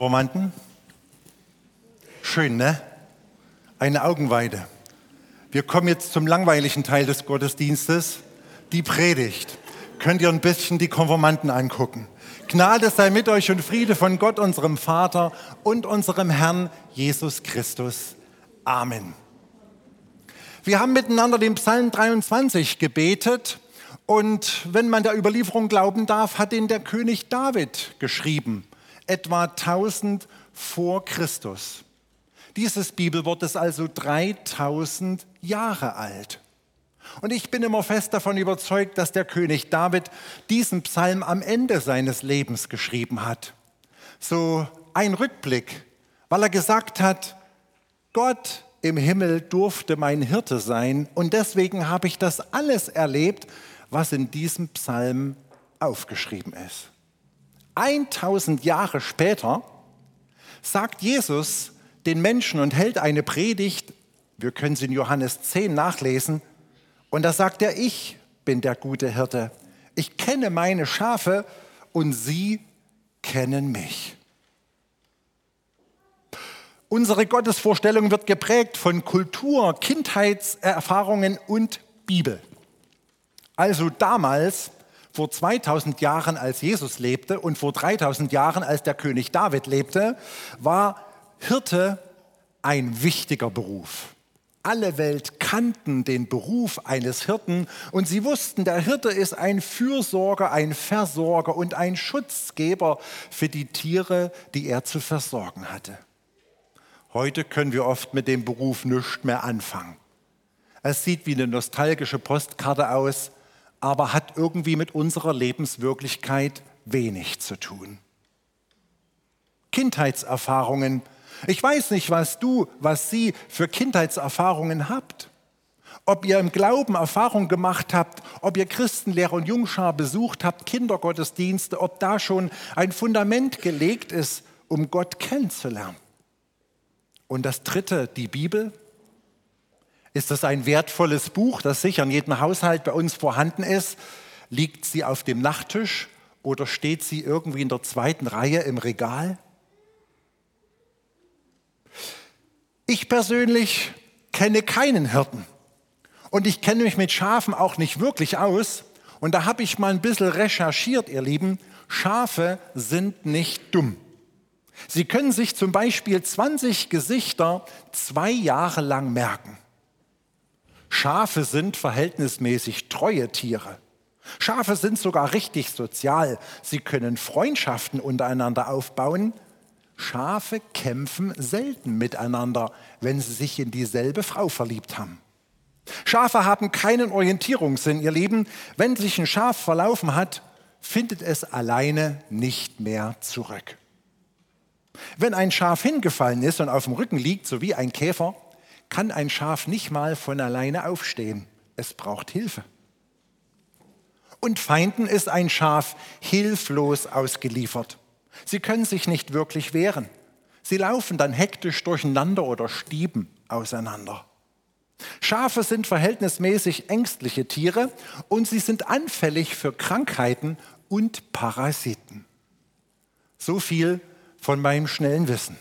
Romanten? Schön, ne? Eine Augenweide. Wir kommen jetzt zum langweiligen Teil des Gottesdienstes, die Predigt. Könnt ihr ein bisschen die Konformanten angucken. Gnade sei mit euch und Friede von Gott, unserem Vater und unserem Herrn Jesus Christus. Amen. Wir haben miteinander den Psalm 23 gebetet und wenn man der Überlieferung glauben darf, hat ihn der König David geschrieben, etwa 1000 vor Christus. Dieses Bibelwort ist also 3000 Jahre alt. Und ich bin immer fest davon überzeugt, dass der König David diesen Psalm am Ende seines Lebens geschrieben hat. So ein Rückblick, weil er gesagt hat, Gott im Himmel durfte mein Hirte sein und deswegen habe ich das alles erlebt, was in diesem Psalm aufgeschrieben ist. 1000 Jahre später sagt Jesus den Menschen und hält eine Predigt, wir können sie in Johannes 10 nachlesen, und da sagt er, ich bin der gute Hirte. Ich kenne meine Schafe und sie kennen mich. Unsere Gottesvorstellung wird geprägt von Kultur, Kindheitserfahrungen und Bibel. Also damals, vor 2000 Jahren, als Jesus lebte und vor 3000 Jahren, als der König David lebte, war Hirte ein wichtiger Beruf alle Welt kannten den Beruf eines Hirten und sie wussten, der Hirte ist ein Fürsorger, ein Versorger und ein Schutzgeber für die Tiere, die er zu versorgen hatte. Heute können wir oft mit dem Beruf nichts mehr anfangen. Es sieht wie eine nostalgische Postkarte aus, aber hat irgendwie mit unserer Lebenswirklichkeit wenig zu tun. Kindheitserfahrungen, ich weiß nicht, was du, was Sie für Kindheitserfahrungen habt. Ob ihr im Glauben Erfahrung gemacht habt, ob ihr Christenlehrer und Jungschar besucht habt, Kindergottesdienste, ob da schon ein Fundament gelegt ist, um Gott kennenzulernen. Und das Dritte, die Bibel. Ist das ein wertvolles Buch, das sicher in jedem Haushalt bei uns vorhanden ist? Liegt sie auf dem Nachttisch oder steht sie irgendwie in der zweiten Reihe im Regal? Ich persönlich kenne keinen Hirten und ich kenne mich mit Schafen auch nicht wirklich aus. Und da habe ich mal ein bisschen recherchiert, ihr Lieben. Schafe sind nicht dumm. Sie können sich zum Beispiel 20 Gesichter zwei Jahre lang merken. Schafe sind verhältnismäßig treue Tiere. Schafe sind sogar richtig sozial. Sie können Freundschaften untereinander aufbauen Schafe kämpfen selten miteinander, wenn sie sich in dieselbe Frau verliebt haben. Schafe haben keinen Orientierungssinn. Ihr Leben, wenn sich ein Schaf verlaufen hat, findet es alleine nicht mehr zurück. Wenn ein Schaf hingefallen ist und auf dem Rücken liegt, so wie ein Käfer, kann ein Schaf nicht mal von alleine aufstehen. Es braucht Hilfe. Und Feinden ist ein Schaf hilflos ausgeliefert. Sie können sich nicht wirklich wehren. Sie laufen dann hektisch durcheinander oder stieben auseinander. Schafe sind verhältnismäßig ängstliche Tiere und sie sind anfällig für Krankheiten und Parasiten. So viel von meinem schnellen Wissen.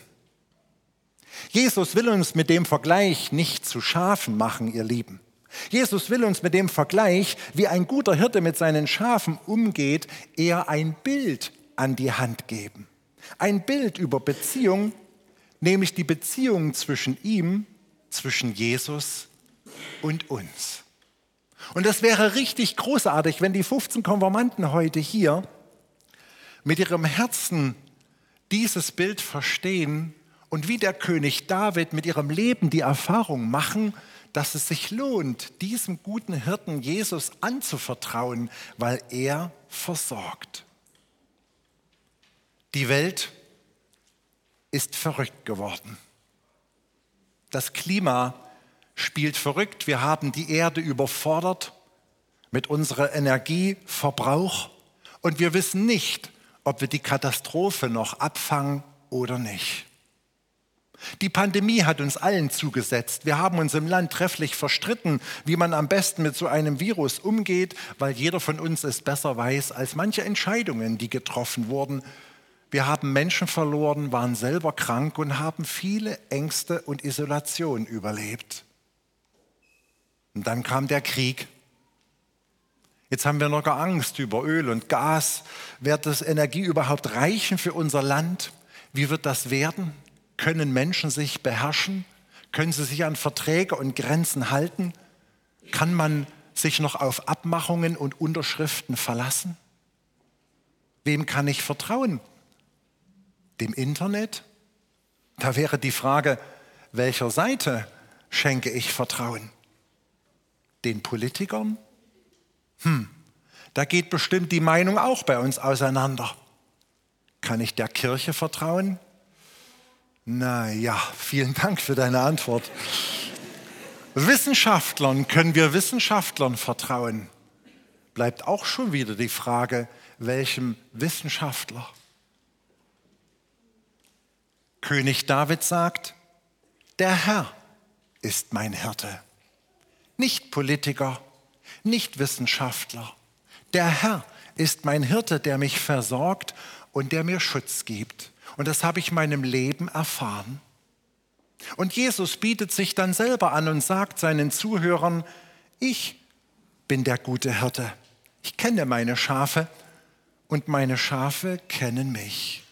Jesus will uns mit dem Vergleich nicht zu Schafen machen, ihr Lieben. Jesus will uns mit dem Vergleich, wie ein guter Hirte mit seinen Schafen umgeht, eher ein Bild an die Hand geben. Ein Bild über Beziehung, nämlich die Beziehung zwischen ihm, zwischen Jesus und uns. Und das wäre richtig großartig, wenn die 15 Konformanten heute hier mit ihrem Herzen dieses Bild verstehen und wie der König David mit ihrem Leben die Erfahrung machen, dass es sich lohnt, diesem guten Hirten Jesus anzuvertrauen, weil er versorgt. Die Welt ist verrückt geworden. Das Klima spielt verrückt. Wir haben die Erde überfordert mit unserem Energieverbrauch und wir wissen nicht, ob wir die Katastrophe noch abfangen oder nicht. Die Pandemie hat uns allen zugesetzt. Wir haben uns im Land trefflich verstritten, wie man am besten mit so einem Virus umgeht, weil jeder von uns es besser weiß als manche Entscheidungen, die getroffen wurden Wir haben Menschen verloren, waren selber krank und haben viele Ängste und Isolation überlebt. Und dann kam der Krieg. Jetzt haben wir noch Angst über Öl und Gas. Wird das Energie überhaupt reichen für unser Land? Wie wird das werden? Können Menschen sich beherrschen? Können sie sich an Verträge und Grenzen halten? Kann man sich noch auf Abmachungen und Unterschriften verlassen? Wem kann ich vertrauen? Dem Internet? Da wäre die Frage, welcher Seite schenke ich Vertrauen? Den Politikern? Hm, da geht bestimmt die Meinung auch bei uns auseinander. Kann ich der Kirche vertrauen? Na ja, vielen Dank für deine Antwort. Wissenschaftlern, können wir Wissenschaftlern vertrauen? Bleibt auch schon wieder die Frage, welchem Wissenschaftler? König David sagt, der Herr ist mein Hirte, nicht Politiker, nicht Wissenschaftler. Der Herr ist mein Hirte, der mich versorgt und der mir Schutz gibt. Und das habe ich meinem Leben erfahren. Und Jesus bietet sich dann selber an und sagt seinen Zuhörern, ich bin der gute Hirte. Ich kenne meine Schafe und meine Schafe kennen mich.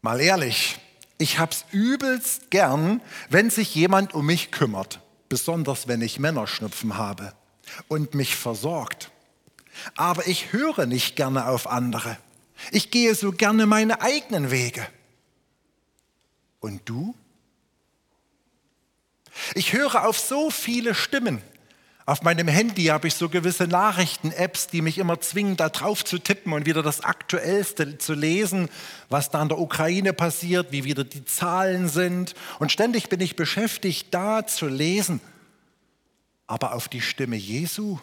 Mal ehrlich, ich hab's übelst gern, wenn sich jemand um mich kümmert, besonders wenn ich Männerschnupfen habe und mich versorgt. Aber ich höre nicht gerne auf andere. Ich gehe so gerne meine eigenen Wege. Und du? Ich höre auf so viele Stimmen. Auf meinem Handy habe ich so gewisse Nachrichten-Apps, die mich immer zwingen, da drauf zu tippen und wieder das Aktuellste zu lesen, was da in der Ukraine passiert, wie wieder die Zahlen sind. Und ständig bin ich beschäftigt, da zu lesen. Aber auf die Stimme Jesu,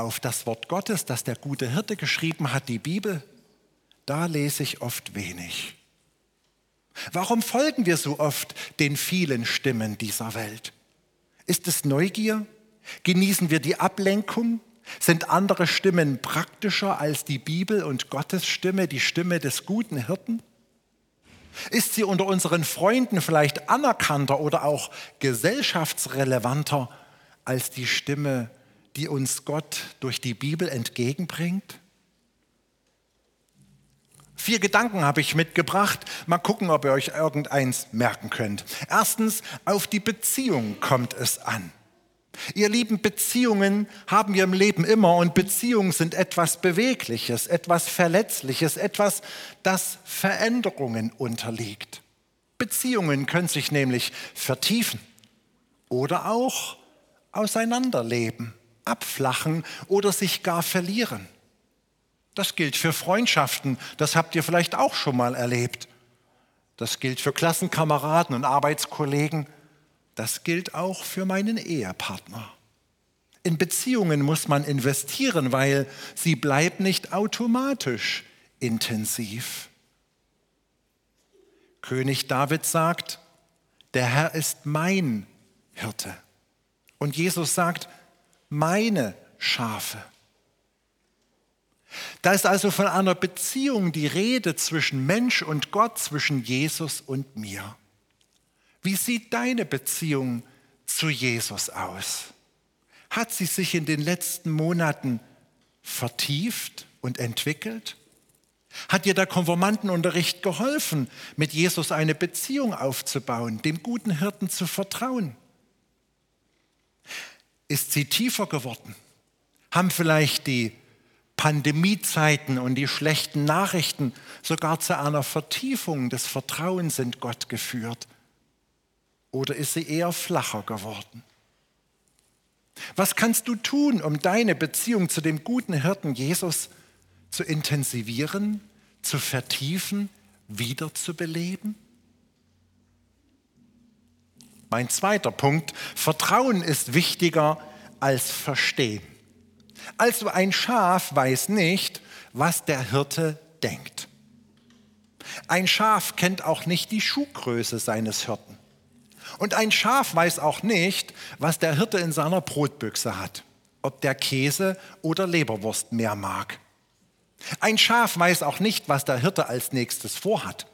auf das Wort Gottes, das der gute Hirte geschrieben hat, die Bibel, da lese ich oft wenig. Warum folgen wir so oft den vielen Stimmen dieser Welt? Ist es Neugier? Genießen wir die Ablenkung? Sind andere Stimmen praktischer als die Bibel und Gottes Stimme, die Stimme des guten Hirten? Ist sie unter unseren Freunden vielleicht anerkannter oder auch gesellschaftsrelevanter als die Stimme, die uns Gott durch die Bibel entgegenbringt? Vier Gedanken habe ich mitgebracht. Mal gucken, ob ihr euch irgendeins merken könnt. Erstens, auf die Beziehung kommt es an. Ihr lieben Beziehungen haben wir im Leben immer und Beziehungen sind etwas Bewegliches, etwas Verletzliches, etwas, das Veränderungen unterliegt. Beziehungen können sich nämlich vertiefen oder auch auseinanderleben, abflachen oder sich gar verlieren. Das gilt für Freundschaften, das habt ihr vielleicht auch schon mal erlebt. Das gilt für Klassenkameraden und Arbeitskollegen das gilt auch für meinen Ehepartner. In Beziehungen muss man investieren, weil sie bleibt nicht automatisch intensiv. König David sagt, der Herr ist mein Hirte. Und Jesus sagt, meine Schafe. Da ist also von einer Beziehung die Rede zwischen Mensch und Gott, zwischen Jesus und mir. Wie sieht deine Beziehung zu Jesus aus? Hat sie sich in den letzten Monaten vertieft und entwickelt? Hat dir der Konformantenunterricht geholfen, mit Jesus eine Beziehung aufzubauen, dem guten Hirten zu vertrauen? Ist sie tiefer geworden? Haben vielleicht die Pandemiezeiten und die schlechten Nachrichten sogar zu einer Vertiefung des Vertrauens in Gott geführt? Oder ist sie eher flacher geworden? Was kannst du tun, um deine Beziehung zu dem guten Hirten Jesus zu intensivieren, zu vertiefen, wiederzubeleben? Mein zweiter Punkt, Vertrauen ist wichtiger als Verstehen. Also ein Schaf weiß nicht, was der Hirte denkt. Ein Schaf kennt auch nicht die Schuhgröße seines Hirten. Und ein Schaf weiß auch nicht, was der Hirte in seiner Brotbüchse hat, ob der Käse oder Leberwurst mehr mag. Ein Schaf weiß auch nicht, was der Hirte als nächstes vorhat.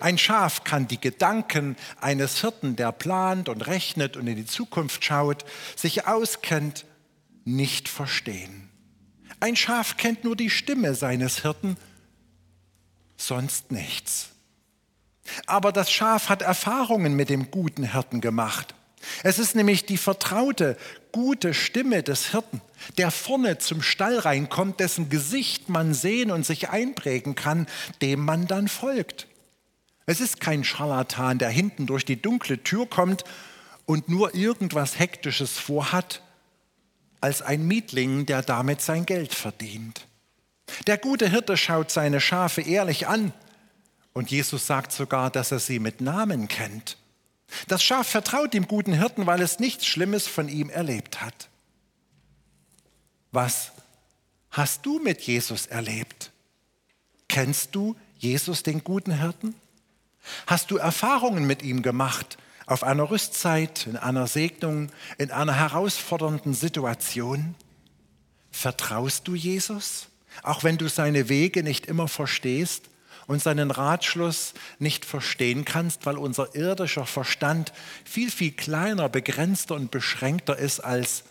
Ein Schaf kann die Gedanken eines Hirten, der plant und rechnet und in die Zukunft schaut, sich auskennt, nicht verstehen. Ein Schaf kennt nur die Stimme seines Hirten, sonst nichts. Aber das Schaf hat Erfahrungen mit dem guten Hirten gemacht. Es ist nämlich die vertraute, gute Stimme des Hirten, der vorne zum Stall reinkommt, dessen Gesicht man sehen und sich einprägen kann, dem man dann folgt. Es ist kein Scharlatan, der hinten durch die dunkle Tür kommt und nur irgendwas Hektisches vorhat, als ein Mietling, der damit sein Geld verdient. Der gute Hirte schaut seine Schafe ehrlich an und Jesus sagt sogar, dass er sie mit Namen kennt. Das Schaf vertraut dem guten Hirten, weil es nichts Schlimmes von ihm erlebt hat. Was hast du mit Jesus erlebt? Kennst du Jesus, den guten Hirten? Hast du Erfahrungen mit ihm gemacht auf einer Rüstzeit, in einer Segnung, in einer herausfordernden Situation? Vertraust du Jesus, auch wenn du seine Wege nicht immer verstehst und seinen Ratschluss nicht verstehen kannst, weil unser irdischer Verstand viel, viel kleiner, begrenzter und beschränkter ist als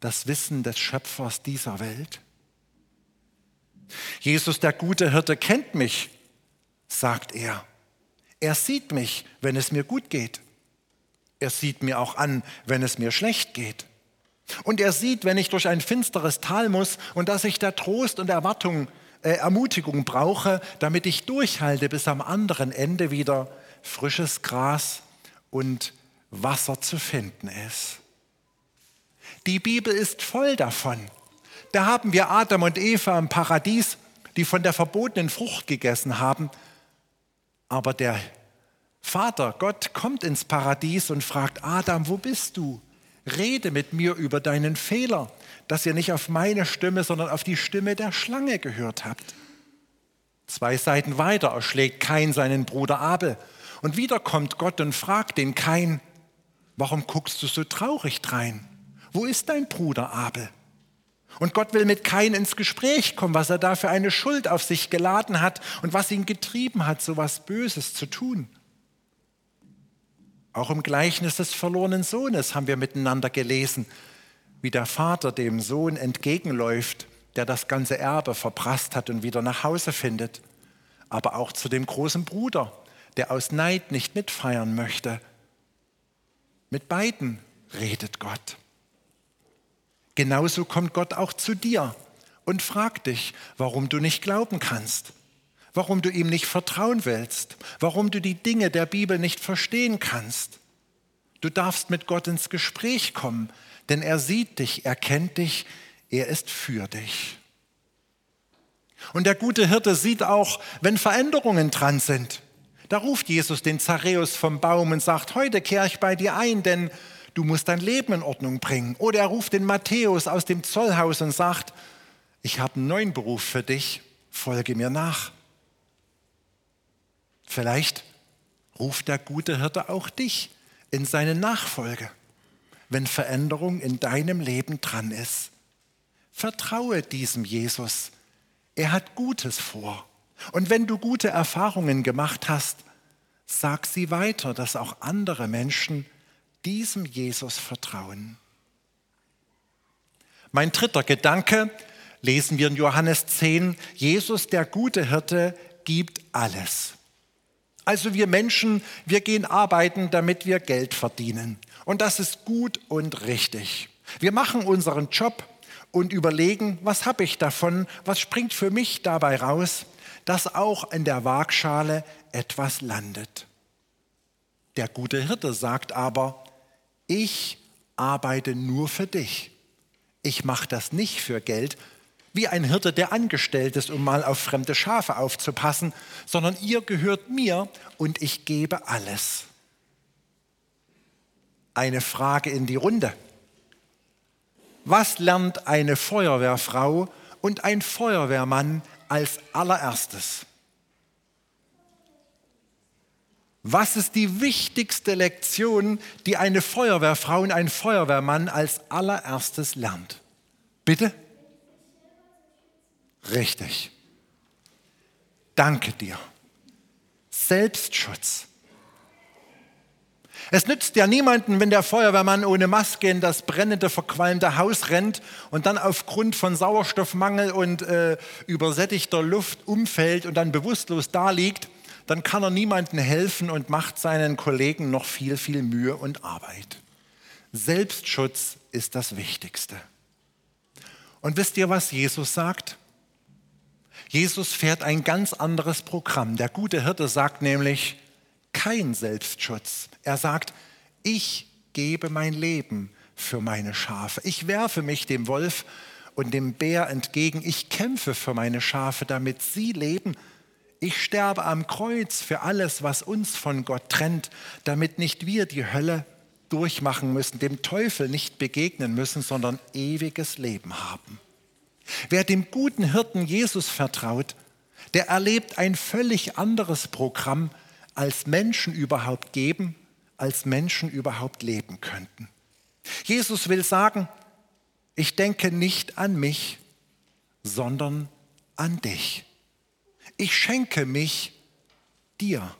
das Wissen des Schöpfers dieser Welt? Jesus, der gute Hirte, kennt mich, sagt er. Er sieht mich, wenn es mir gut geht. Er sieht mir auch an, wenn es mir schlecht geht. Und er sieht, wenn ich durch ein finsteres Tal muss und dass ich da Trost und Erwartung, äh, Ermutigung brauche, damit ich durchhalte, bis am anderen Ende wieder frisches Gras und Wasser zu finden ist. Die Bibel ist voll davon. Da haben wir Adam und Eva im Paradies, die von der verbotenen Frucht gegessen haben aber der Vater, Gott, kommt ins Paradies und fragt Adam, wo bist du? Rede mit mir über deinen Fehler, dass ihr nicht auf meine Stimme, sondern auf die Stimme der Schlange gehört habt. Zwei Seiten weiter erschlägt Kain seinen Bruder Abel. Und wieder kommt Gott und fragt den Kain, warum guckst du so traurig drein? Wo ist dein Bruder Abel? Und Gott will mit Kain ins Gespräch kommen, was er da für eine Schuld auf sich geladen hat und was ihn getrieben hat, so was Böses zu tun. Auch im Gleichnis des verlorenen Sohnes haben wir miteinander gelesen, wie der Vater dem Sohn entgegenläuft, der das ganze Erbe verprasst hat und wieder nach Hause findet. Aber auch zu dem großen Bruder, der aus Neid nicht mitfeiern möchte. Mit beiden redet Gott. Genauso kommt Gott auch zu dir und fragt dich, warum du nicht glauben kannst, warum du ihm nicht vertrauen willst, warum du die Dinge der Bibel nicht verstehen kannst. Du darfst mit Gott ins Gespräch kommen, denn er sieht dich, er kennt dich, er ist für dich. Und der gute Hirte sieht auch, wenn Veränderungen dran sind. Da ruft Jesus den Zareus vom Baum und sagt, heute kehre ich bei dir ein, denn du musst dein Leben in Ordnung bringen. Oder er ruft den Matthäus aus dem Zollhaus und sagt, ich habe einen neuen Beruf für dich, folge mir nach. Vielleicht ruft der gute Hirte auch dich in seine Nachfolge, wenn Veränderung in deinem Leben dran ist. Vertraue diesem Jesus. Er hat Gutes vor. Und wenn du gute Erfahrungen gemacht hast, sag sie weiter, dass auch andere Menschen diesem Jesus vertrauen. Mein dritter Gedanke lesen wir in Johannes 10, Jesus, der gute Hirte, gibt alles. Also wir Menschen, wir gehen arbeiten, damit wir Geld verdienen. Und das ist gut und richtig. Wir machen unseren Job und überlegen, was habe ich davon, was springt für mich dabei raus, dass auch in der Waagschale etwas landet. Der gute Hirte sagt aber, ich arbeite nur für dich. Ich mache das nicht für Geld, wie ein Hirte, der angestellt ist, um mal auf fremde Schafe aufzupassen, sondern ihr gehört mir und ich gebe alles. Eine Frage in die Runde. Was lernt eine Feuerwehrfrau und ein Feuerwehrmann als allererstes? Was ist die wichtigste Lektion, die eine Feuerwehrfrau und ein Feuerwehrmann als allererstes lernt? Bitte? Richtig. danke dir. Selbstschutz. Es nützt ja niemanden, wenn der Feuerwehrmann ohne Maske in das brennende, verqualmte Haus rennt und dann aufgrund von Sauerstoffmangel und äh, übersättigter Luft umfällt und dann bewusstlos daliegt. Dann kann er niemandem helfen und macht seinen Kollegen noch viel, viel Mühe und Arbeit. Selbstschutz ist das Wichtigste. Und wisst ihr, was Jesus sagt? Jesus fährt ein ganz anderes Programm. Der gute Hirte sagt nämlich, kein Selbstschutz. Er sagt, ich gebe mein Leben für meine Schafe. Ich werfe mich dem Wolf und dem Bär entgegen. Ich kämpfe für meine Schafe, damit sie leben. Ich sterbe am Kreuz für alles, was uns von Gott trennt, damit nicht wir die Hölle durchmachen müssen, dem Teufel nicht begegnen müssen, sondern ewiges Leben haben. Wer dem guten Hirten Jesus vertraut, der erlebt ein völlig anderes Programm, als Menschen überhaupt geben, als Menschen überhaupt leben könnten. Jesus will sagen, ich denke nicht an mich, sondern an dich. Ich schenke mich dir.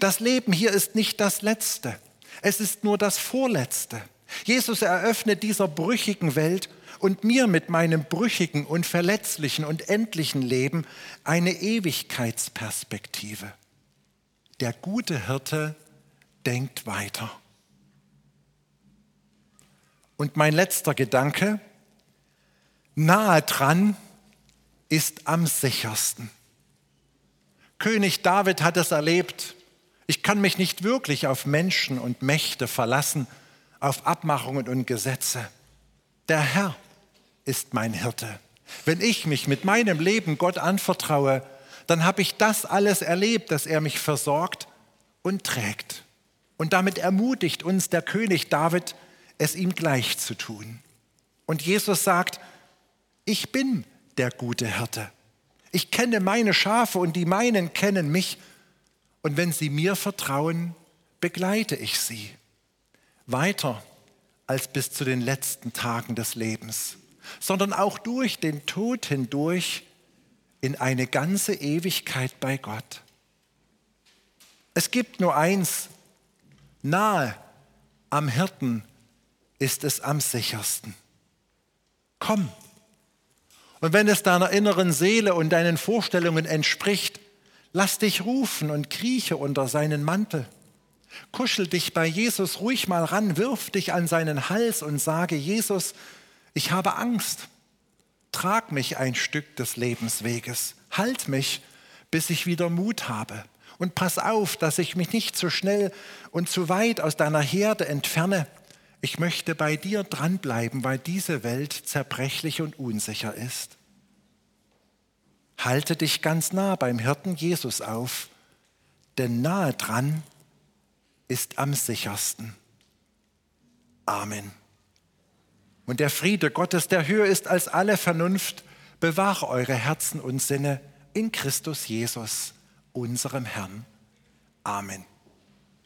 Das Leben hier ist nicht das Letzte, es ist nur das Vorletzte. Jesus eröffnet dieser brüchigen Welt und mir mit meinem brüchigen und verletzlichen und endlichen Leben eine Ewigkeitsperspektive. Der gute Hirte denkt weiter. Und mein letzter Gedanke, nahe dran ist am sichersten. König David hat es erlebt. Ich kann mich nicht wirklich auf Menschen und Mächte verlassen, auf Abmachungen und Gesetze. Der Herr ist mein Hirte. Wenn ich mich mit meinem Leben Gott anvertraue, dann habe ich das alles erlebt, dass er mich versorgt und trägt. Und damit ermutigt uns der König David, es ihm gleich zu tun. Und Jesus sagt, ich bin der gute Hirte. Ich kenne meine Schafe und die meinen kennen mich. Und wenn sie mir vertrauen, begleite ich sie weiter als bis zu den letzten Tagen des Lebens, sondern auch durch den Tod hindurch in eine ganze Ewigkeit bei Gott. Es gibt nur eins, nahe am Hirten ist es am sichersten. Komm. Und wenn es deiner inneren Seele und deinen Vorstellungen entspricht, lass dich rufen und krieche unter seinen Mantel. Kuschel dich bei Jesus ruhig mal ran, wirf dich an seinen Hals und sage, Jesus, ich habe Angst trag mich ein Stück des Lebensweges, halt mich, bis ich wieder Mut habe. Und pass auf, dass ich mich nicht zu schnell und zu weit aus deiner Herde entferne. Ich möchte bei dir dranbleiben, weil diese Welt zerbrechlich und unsicher ist. Halte dich ganz nah beim Hirten Jesus auf, denn nahe dran ist am sichersten. Amen. Und der Friede Gottes, der höher ist als alle Vernunft, bewahre eure Herzen und Sinne in Christus Jesus, unserem Herrn. Amen.